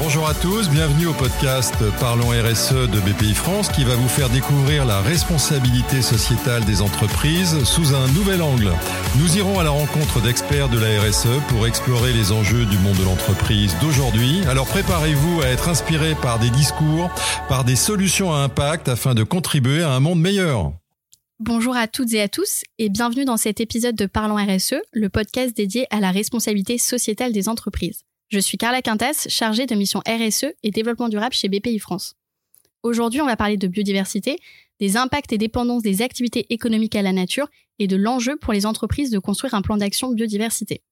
Bonjour à tous, bienvenue au podcast Parlons RSE de BPI France qui va vous faire découvrir la responsabilité sociétale des entreprises sous un nouvel angle. Nous irons à la rencontre d'experts de la RSE pour explorer les enjeux du monde de l'entreprise d'aujourd'hui. Alors préparez-vous à être inspiré par des discours, par des solutions à impact afin de contribuer à un monde meilleur. Bonjour à toutes et à tous et bienvenue dans cet épisode de Parlons RSE, le podcast dédié à la responsabilité sociétale des entreprises. Je suis Carla Quintas, chargée de mission RSE et développement durable chez BPI France. Aujourd'hui, on va parler de biodiversité, des impacts et dépendances des activités économiques à la nature et de l'enjeu pour les entreprises de construire un plan d'action biodiversité.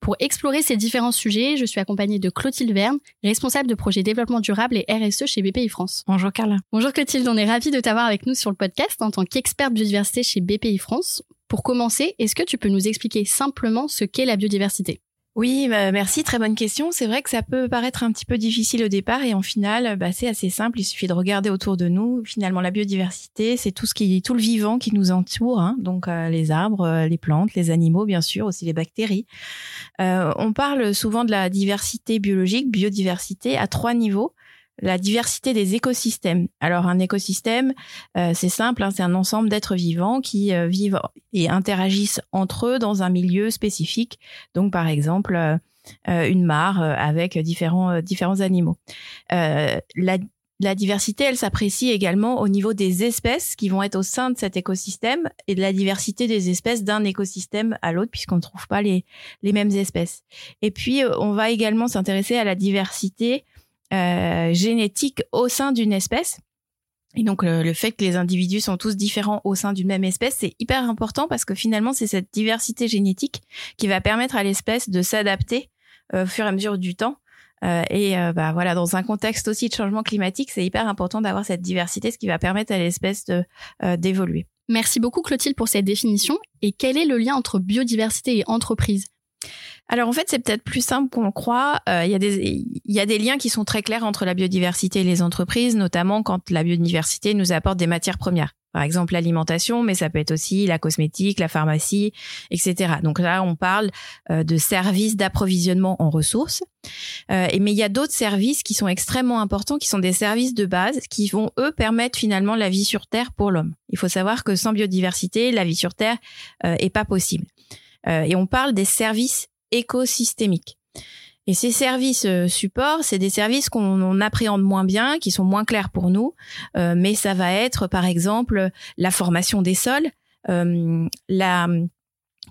Pour explorer ces différents sujets, je suis accompagnée de Clotilde Verne, responsable de projet développement durable et RSE chez BPI France. Bonjour Carla. Bonjour Clotilde, on est ravis de t'avoir avec nous sur le podcast en tant qu'experte biodiversité chez BPI France. Pour commencer, est-ce que tu peux nous expliquer simplement ce qu'est la biodiversité? Oui, bah, merci, très bonne question. C'est vrai que ça peut paraître un petit peu difficile au départ et en final, bah, c'est assez simple. Il suffit de regarder autour de nous. Finalement, la biodiversité, c'est tout ce qui, tout le vivant qui nous entoure, hein. donc euh, les arbres, euh, les plantes, les animaux, bien sûr, aussi les bactéries. Euh, on parle souvent de la diversité biologique, biodiversité, à trois niveaux la diversité des écosystèmes. Alors un écosystème, euh, c'est simple, hein, c'est un ensemble d'êtres vivants qui euh, vivent et interagissent entre eux dans un milieu spécifique. Donc par exemple euh, une mare avec différents différents animaux. La, la, diversité, elle s'apprécie également au niveau des espèces qui vont être au sein de cet écosystème et de la diversité des espèces d'un écosystème à l'autre puisqu'on ne trouve pas les, les mêmes espèces. Et puis, on va également s'intéresser à la diversité euh, génétique au sein d'une espèce. Et donc le, fait que les individus sont tous différents au sein d'une même espèce, c'est hyper important parce que finalement c'est cette diversité génétique qui va permettre à l'espèce de s'adapter euh, au fur et à mesure du temps. Euh, et bah voilà, dans un contexte aussi de changement climatique, c'est hyper important d'avoir cette diversité, ce qui va permettre à l'espèce de d'évoluer. Merci beaucoup Clotilde pour cette définition. Et quel est le lien entre biodiversité et entreprise? Alors en fait, c'est peut-être plus simple qu'on le croit. Euh, il y, a des, y a des liens qui sont très clairs entre la biodiversité et les entreprises, notamment quand la biodiversité nous apporte des matières premières. Par exemple, l'alimentation, mais ça peut être aussi la cosmétique, la pharmacie, etc. Donc là, on parle euh, de services d'approvisionnement en ressources. Euh, mais il y a d'autres services qui sont extrêmement importants, qui sont des services de base, qui vont, eux, permettre finalement la vie sur Terre pour l'homme. Il faut savoir que sans biodiversité, la vie sur Terre euh, est pas possible. Euh, et on parle des services écosystémiques. Et ces services euh, supports, c'est des services qu'on appréhende moins bien, qui sont moins clairs pour nous, euh, mais ça va être par exemple la formation des sols, la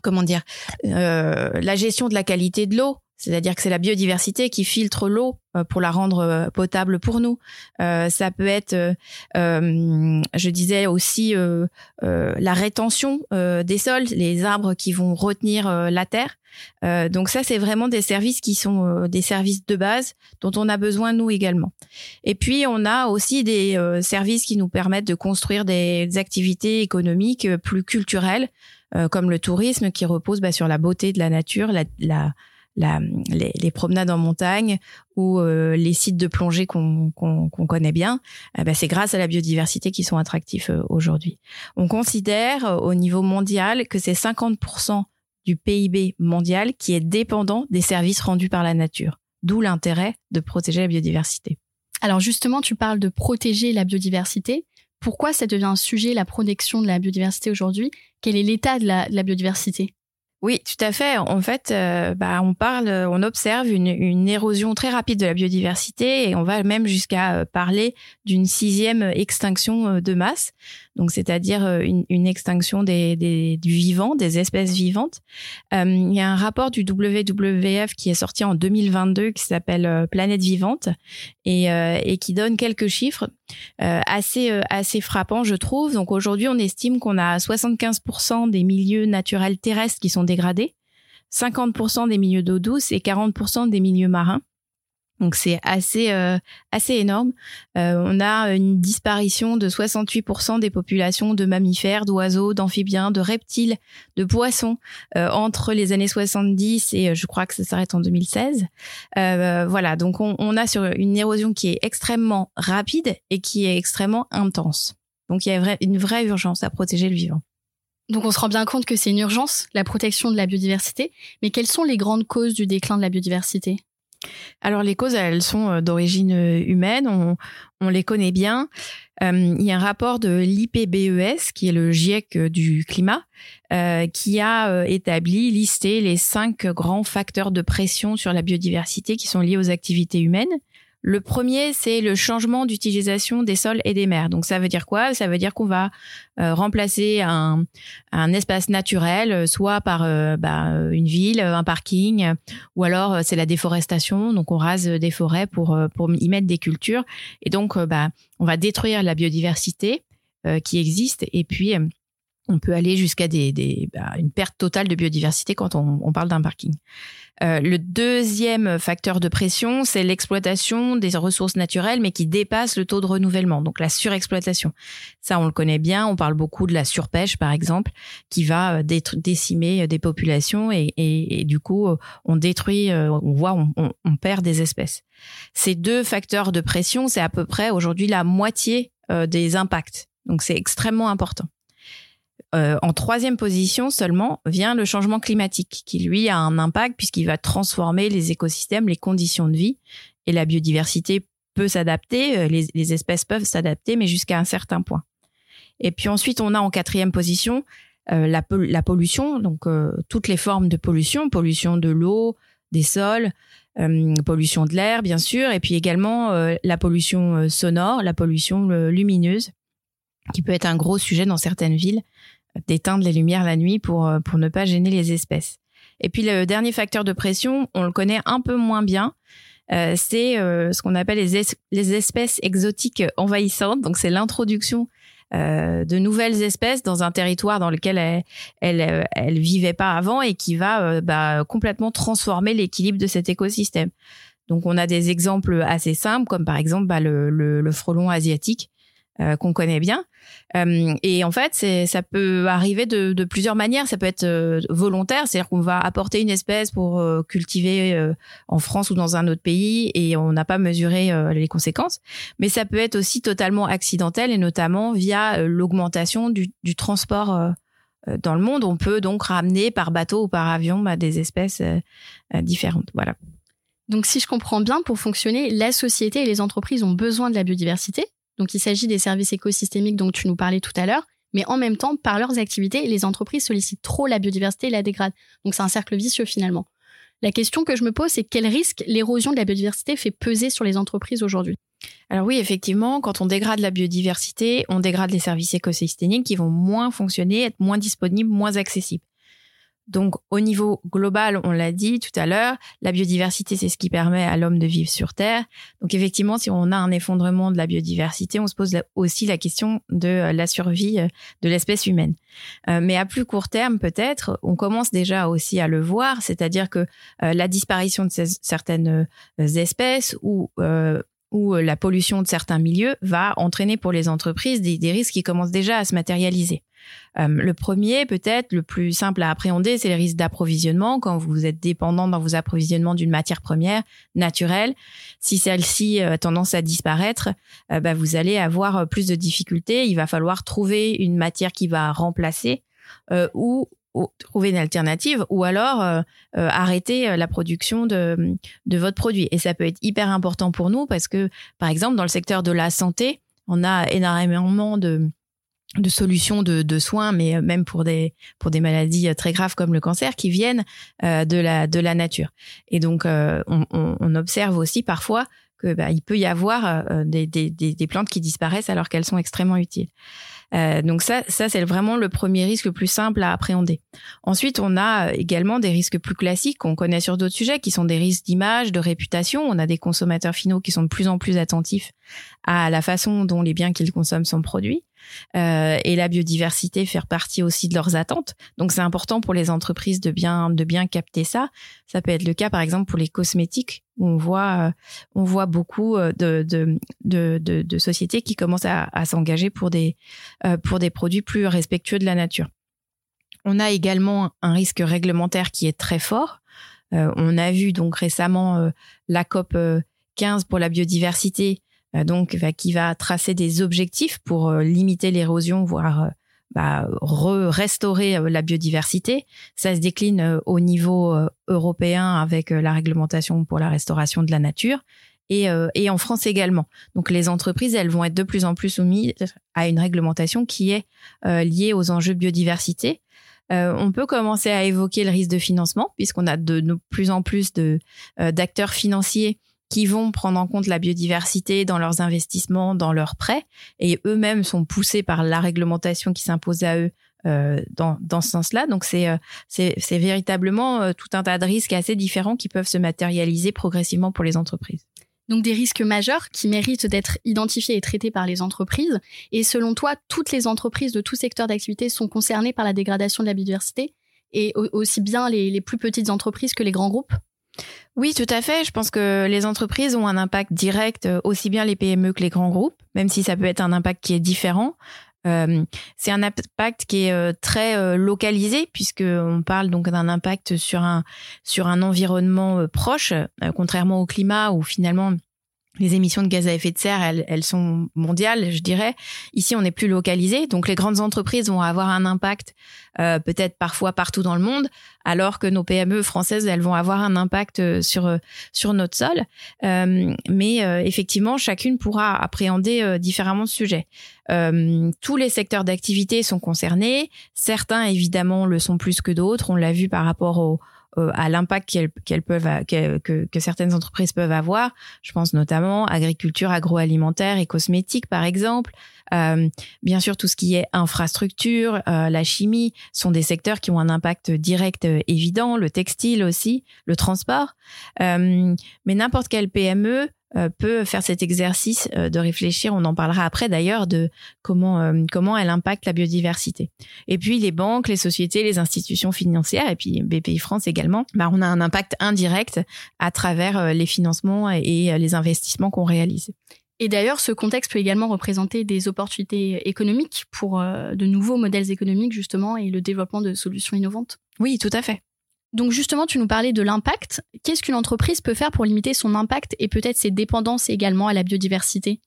comment dire, la gestion de la qualité de l'eau, c'est-à-dire que c'est la biodiversité qui filtre l'eau euh, pour la rendre euh, potable pour nous. Euh, ça peut être, je disais aussi, la rétention des sols, les arbres qui vont retenir la terre. donc ça, c'est vraiment des services qui sont des services de base dont on a besoin nous également. Et puis on a aussi des services qui nous permettent de construire des activités économiques plus culturelles, comme le tourisme qui repose bah, sur la beauté de la nature, la, la la, les, promenades en montagne ou euh, les sites de plongée qu'on connaît bien, eh ben c'est grâce à la biodiversité qui sont attractifs euh, aujourd'hui. On considère euh, au niveau mondial que c'est 50% du PIB mondial qui est dépendant des services rendus par la nature, d'où l'intérêt de protéger la biodiversité. Alors justement, tu parles de protéger la biodiversité. Pourquoi ça devient un sujet, la protection de la biodiversité aujourd'hui? Quel est l'état de la biodiversité? Oui, tout à fait. En fait, euh, bah, on parle, on observe une, érosion très rapide de la biodiversité et on va même jusqu'à euh, parler d'une sixième extinction euh, de masse. Donc, c'est-à-dire une, une, extinction des, des, du vivant, des espèces vivantes. il y a un rapport du WWF qui est sorti en 2022 qui s'appelle Planète vivante et, et qui donne quelques chiffres assez assez frappants, je trouve. Donc, aujourd'hui, on estime qu'on a 75% des milieux naturels terrestres qui sont dégradés, 50% des milieux d'eau douce et 40% des milieux marins. Donc c'est assez euh, assez énorme. Euh, on a une disparition de 68% des populations de mammifères, d'oiseaux, d'amphibiens, de reptiles, de poissons euh, entre les années 70 et je crois que ça s'arrête en 2016. voilà, donc on, on, a sur une érosion qui est extrêmement rapide et qui est extrêmement intense. Donc il y a une vraie urgence à protéger le vivant. Donc on se rend bien compte que c'est une urgence, la protection de la biodiversité, mais quelles sont les grandes causes du déclin de la biodiversité? Alors les causes, elles sont d'origine humaine, on, on, les connaît bien. il y a un rapport de l'IPBES, qui est le GIEC du climat, qui a établi, listé les cinq grands facteurs de pression sur la biodiversité qui sont liés aux activités humaines. Le premier, c'est le changement d'utilisation des sols et des mers. Donc ça veut dire quoi? Ça veut dire qu'on va euh, remplacer un, espace naturel, euh, soit par euh, bah, une ville, un parking, ou alors c'est la déforestation. Donc on rase des forêts pour, pour y mettre des cultures. Et donc bah, on va détruire la biodiversité qui existe. Et puis on peut aller jusqu'à des, bah, une perte totale de biodiversité quand on parle d'un parking. Euh, le deuxième facteur de pression, c'est l'exploitation des ressources naturelles, mais qui dépasse le taux de renouvellement, donc la surexploitation. Ça, on le connaît bien. On parle beaucoup de la surpêche, par exemple, qui va euh, décimer des populations et, du coup, euh, on détruit, on voit, on, perd des espèces. Ces deux facteurs de pression, c'est à peu près aujourd'hui la moitié des impacts. Donc, c'est extrêmement important. Euh, en troisième position seulement vient le changement climatique, qui lui a un impact puisqu'il va transformer les écosystèmes, les conditions de vie, et la biodiversité peut s'adapter, euh, les, espèces peuvent s'adapter, mais jusqu'à un certain point. Et puis ensuite, on a en quatrième position euh, la, pollution, donc toutes les formes de pollution, pollution de l'eau, des sols, pollution de l'air, bien sûr, et puis également la pollution sonore, la pollution lumineuse, qui peut être un gros sujet dans certaines villes d'éteindre les lumières la nuit pour, euh, pour ne pas gêner les espèces. Et puis le dernier facteur de pression, on le connaît un peu moins bien, euh, c'est euh, ce qu'on appelle les, les, espèces exotiques envahissantes. Donc c'est l'introduction de nouvelles espèces dans un territoire dans lequel elles, elles, elles vivaient pas avant et qui va bah, complètement transformer l'équilibre de cet écosystème. Donc on a des exemples assez simples comme par exemple bah, le, le, le, frelon asiatique euh, qu'on connaît bien. Euh, et en fait, ça peut arriver de, de, plusieurs manières. Ça peut être euh, volontaire, c'est-à-dire qu'on va apporter une espèce pour cultiver en France ou dans un autre pays et on n'a pas mesuré les conséquences. Mais ça peut être aussi totalement accidentel et notamment via l'augmentation du, du transport dans le monde. On peut donc ramener par bateau ou par avion bah, des espèces différentes. Voilà. Donc, si je comprends bien, pour fonctionner, la société et les entreprises ont besoin de la biodiversité, donc il s'agit des services écosystémiques dont tu nous parlais tout à l'heure, mais en même temps, par leurs activités, les entreprises sollicitent trop la biodiversité et la dégradent. Donc c'est un cercle vicieux finalement. La question que je me pose, c'est quel risque l'érosion de la biodiversité fait peser sur les entreprises aujourd'hui? Alors oui, effectivement, quand on dégrade la biodiversité, on dégrade les services écosystémiques qui vont moins fonctionner, être moins disponibles, moins accessibles. Donc, au niveau global, on l'a dit tout à l'heure, la biodiversité, c'est ce qui permet à l'homme de vivre sur Terre. Donc, effectivement, si on a un effondrement de la biodiversité, on se pose aussi la question de euh, la survie euh, de l'espèce humaine. Euh, mais à plus court terme, peut-être, on commence déjà aussi à le voir, c'est-à-dire que la disparition de certaines espèces ou où la pollution de certains milieux va entraîner pour les entreprises des risques qui commencent déjà à se matérialiser. Euh, le premier, peut-être le plus simple à appréhender, c'est les risques d'approvisionnement. Quand vous êtes dépendant dans vos approvisionnements d'une matière première naturelle, si celle-ci a tendance à disparaître, euh, bah, vous allez avoir plus de difficultés. Il va falloir trouver une matière qui va remplacer euh, ou, trouver une alternative ou alors arrêter la production de, de votre produit. Et ça peut être hyper important pour nous parce que, par exemple, dans le secteur de la santé, on a énormément de de solutions de, soins, mais euh, même pour des pour des maladies euh, très graves comme le cancer, qui viennent euh, de la de la nature. Et donc on, observe aussi parfois que bah, il peut y avoir des, des, des, plantes qui disparaissent alors qu'elles sont extrêmement utiles. Donc ça, ça c'est vraiment le premier risque le plus simple à appréhender. Ensuite, on a également des risques plus classiques qu'on connaît sur d'autres sujets, qui sont des risques d'image, de réputation. On a des consommateurs finaux qui sont de plus en plus attentifs à la façon dont les biens qu'ils consomment sont produits. Euh, et la biodiversité faire partie aussi de leurs attentes. Donc c'est important pour les entreprises de bien de bien capter ça. Ça peut être le cas par exemple pour les cosmétiques où on voit euh, on voit beaucoup euh, de de, de, sociétés qui commencent à, s'engager pour des pour des produits plus respectueux de la nature. On a également un risque réglementaire qui est très fort. on a vu donc récemment la COP 15 pour la biodiversité donc qui va tracer des objectifs pour euh, limiter l'érosion, voire euh, bah, restaurer la biodiversité. Ça se décline au niveau européen avec la réglementation pour la restauration de la nature. Et, et, en France également. Donc les entreprises, elles vont être de plus en plus soumises à une réglementation qui est liée aux enjeux de biodiversité. Euh, on peut commencer à évoquer le risque de financement, puisqu'on a de, plus en plus de euh, d'acteurs financiers qui vont prendre en compte la biodiversité dans leurs investissements, dans leurs prêts, et eux-mêmes sont poussés par la réglementation qui s'impose à eux euh, dans, dans ce sens-là. Donc c'est c'est véritablement tout un tas de risques assez différents qui peuvent se matérialiser progressivement pour les entreprises donc des risques majeurs qui méritent d'être identifiés et traités par les entreprises. Et selon toi, toutes les entreprises de tout secteur d'activité sont concernées par la dégradation de la biodiversité, et aussi bien les, plus petites entreprises que les grands groupes? Oui, tout à fait. Je pense que les entreprises ont un impact direct, euh, aussi bien les PME que les grands groupes, même si ça peut être un impact qui est différent. Euh, c'est un impact qui est euh, très localisé puisque on parle donc d'un impact sur un sur un environnement proche, contrairement au climat où finalement les émissions de gaz à effet de serre, elles, elles, sont mondiales, je dirais. Ici, on est plus localisé, donc les grandes entreprises vont avoir un impact euh, peut-être parfois partout dans le monde, alors que nos PME françaises, elles vont avoir un impact euh, sur euh, sur notre sol. Euh, mais euh, effectivement, chacune pourra appréhender différemment ce sujet. tous les secteurs d'activité sont concernés. Certains, évidemment, le sont plus que d'autres. On l'a vu par rapport au euh, à l'impact qu'elles peuvent que, que, certaines entreprises peuvent avoir. Je pense notamment agriculture agroalimentaire et cosmétique par exemple. Euh, bien sûr, tout ce qui est infrastructure, euh, la chimie sont des secteurs qui ont un impact direct euh, évident, le textile aussi, le transport. mais n'importe quelle PME euh, peut faire cet exercice euh, de réfléchir, on en parlera après d'ailleurs, de comment, euh, comment elle impacte la biodiversité. Et puis les banques, les sociétés, les institutions financières, et puis BPI France également, bah, on a un impact indirect à travers les financements et les investissements qu'on réalise. Et d'ailleurs, ce contexte peut également représenter des opportunités économiques pour de nouveaux modèles économiques, justement, et le développement de solutions innovantes. Oui, tout à fait. Donc justement, tu nous parlais de l'impact. Qu'est-ce qu'une entreprise peut faire pour limiter son impact et peut-être ses dépendances également à la biodiversité?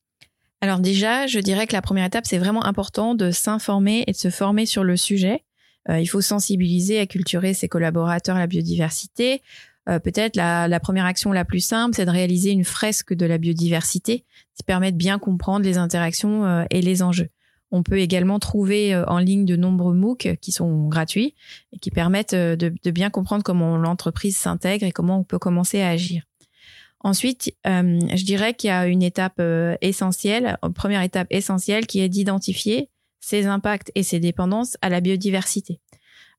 Alors déjà, je dirais que la première étape, c'est vraiment important de s'informer et de se former sur le sujet. Euh, il faut sensibiliser, acculturer ses collaborateurs à la biodiversité. Euh, peut-être la, première action la plus simple, c'est de réaliser une fresque de la biodiversité qui permet de bien comprendre les interactions euh, et les enjeux. On peut également trouver euh, en ligne de nombreux MOOC qui sont gratuits et qui permettent euh, de, bien comprendre comment l'entreprise s'intègre et comment on peut commencer à agir. Ensuite, euh, je dirais qu'il y a une étape essentielle, première étape essentielle, qui est d'identifier ses impacts et ses dépendances à la biodiversité.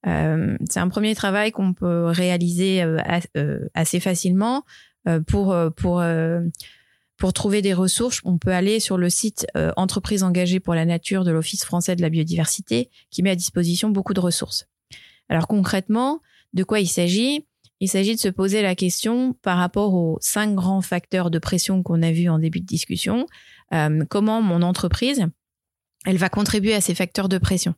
c'est un premier travail qu'on peut réaliser assez facilement pour pour pour trouver des ressources, on peut aller sur le site euh, Entreprises engagées pour la nature de l'Office français de la biodiversité qui met à disposition beaucoup de ressources. Alors concrètement, de quoi il s'agit? Il s'agit de se poser la question par rapport aux cinq grands facteurs de pression qu'on a vus en début de discussion. Euh, comment mon entreprise, elle va contribuer à ces facteurs de pression?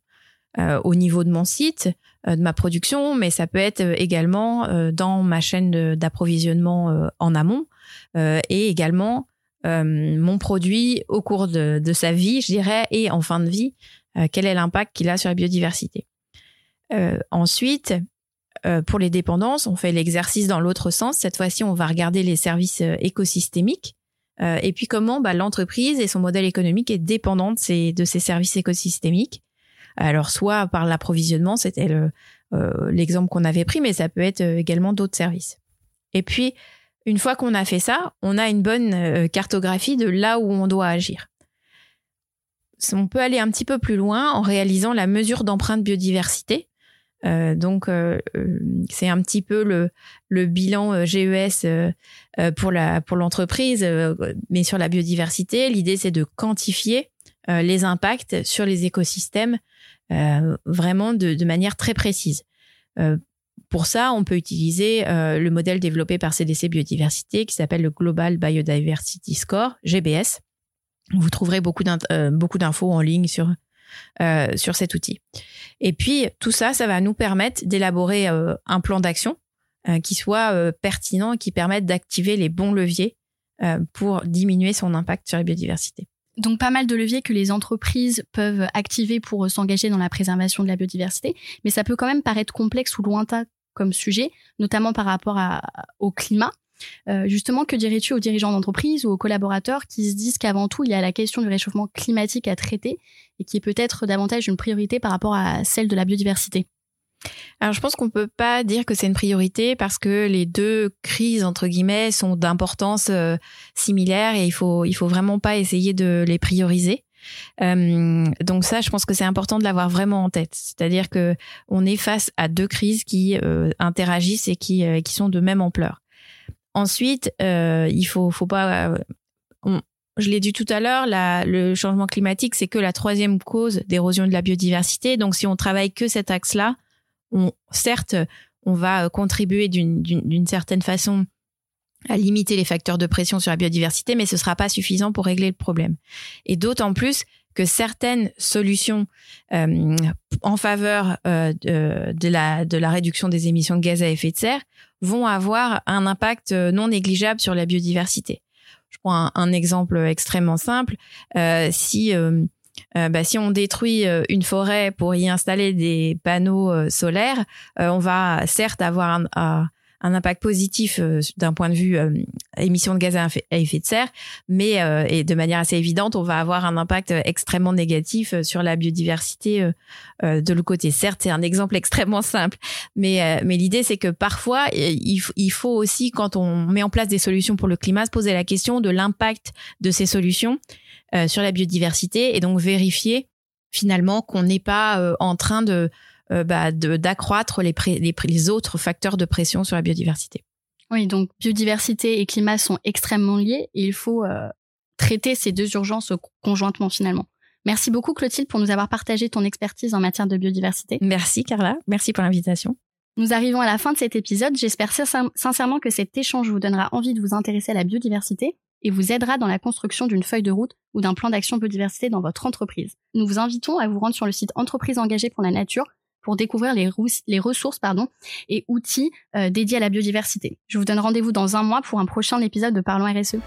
Euh, au niveau de mon site, de ma production, mais ça peut être également dans ma chaîne d'approvisionnement en amont et également mon produit au cours de, sa vie, je dirais, et en fin de vie, quel est l'impact qu'il a sur la biodiversité. ensuite, pour les dépendances, on fait l'exercice dans l'autre sens. Cette fois-ci, on va regarder les services écosystémiques. et puis comment bah, l'entreprise et son modèle économique est dépendant de ces, services écosystémiques. Alors soit par l'approvisionnement, c'était euh, l'exemple qu'on avait pris, mais ça peut être euh, également d'autres services. Et puis, une fois qu'on a fait ça, on a une bonne euh, cartographie de là où on doit agir. On peut aller un petit peu plus loin en réalisant la mesure d'empreinte biodiversité. donc, c'est un petit peu le, bilan GES pour l'entreprise, mais sur la biodiversité. L'idée, c'est de quantifier les impacts sur les écosystèmes euh, vraiment de, manière très précise. Euh, pour ça, on peut utiliser euh, le modèle développé par CDC Biodiversité qui s'appelle le Global Biodiversity Score, GBS. Vous trouverez beaucoup d'infos en ligne sur, sur cet outil. Et puis, tout ça, ça va nous permettre d'élaborer un plan d'action qui soit pertinent qui permette d'activer les bons leviers pour diminuer son impact sur la biodiversité. Donc pas mal de leviers que les entreprises peuvent activer pour s'engager dans la préservation de la biodiversité, mais ça peut quand même paraître complexe ou lointain comme sujet, notamment par rapport au climat. Euh, justement, que dirais-tu aux dirigeants d'entreprise ou aux collaborateurs qui se disent qu'avant tout, il y a la question du réchauffement climatique à traiter et qui est peut-être davantage une priorité par rapport à celle de la biodiversité? Alors je pense qu'on peut pas dire que c'est une priorité parce que les deux crises entre guillemets sont d'importance euh, similaire et il faut il faut vraiment pas essayer de les prioriser. Euh, donc ça, je pense que c'est important de l'avoir vraiment en tête. C'est-à-dire que on est face à deux crises qui interagissent et qui qui sont de même ampleur. Ensuite, euh, il faut, faut pas. Euh, je l'ai dit tout à l'heure, le changement climatique, c'est que la troisième cause d'érosion de la biodiversité. Donc, si on travaille que cet axe-là, on, certes, on va contribuer d'une certaine façon à limiter les facteurs de pression sur la biodiversité, mais ce sera pas suffisant pour régler le problème. Et d'autant plus que certaines solutions euh, en faveur euh, de, la, de la réduction des émissions de gaz à effet de serre vont avoir un impact euh, non négligeable sur la biodiversité. Je prends un, exemple extrêmement simple. si bah, si on détruit une forêt pour y installer des panneaux solaires, on va certes avoir un, un impact positif euh, d'un point de vue euh, émission de gaz à effet de serre, mais euh, et de manière assez évidente, on va avoir un impact extrêmement négatif sur la biodiversité de l'autre côté. Certes, c'est un exemple extrêmement simple, mais mais l'idée c'est que parfois il faut aussi quand on met en place des solutions pour le climat se poser la question de l'impact de ces solutions sur la biodiversité et donc vérifier finalement qu'on n'est pas en train de euh, bah, d'accroître les, les, autres facteurs de pression sur la biodiversité. Oui, donc biodiversité et climat sont extrêmement liés et il faut euh, traiter ces deux urgences conjointement finalement. Merci beaucoup Clotilde pour nous avoir partagé ton expertise en matière de biodiversité. Merci Carla, merci pour l'invitation. Nous arrivons à la fin de cet épisode. J'espère sincèrement que cet échange vous donnera envie de vous intéresser à la biodiversité et vous aidera dans la construction d'une feuille de route ou d'un plan d'action biodiversité dans votre entreprise. Nous vous invitons à vous rendre sur le site Entreprise engagée pour la nature pour découvrir les, ressources et outils euh, dédiés à la biodiversité. Je vous donne rendez-vous dans un mois pour un prochain épisode de Parlons RSE.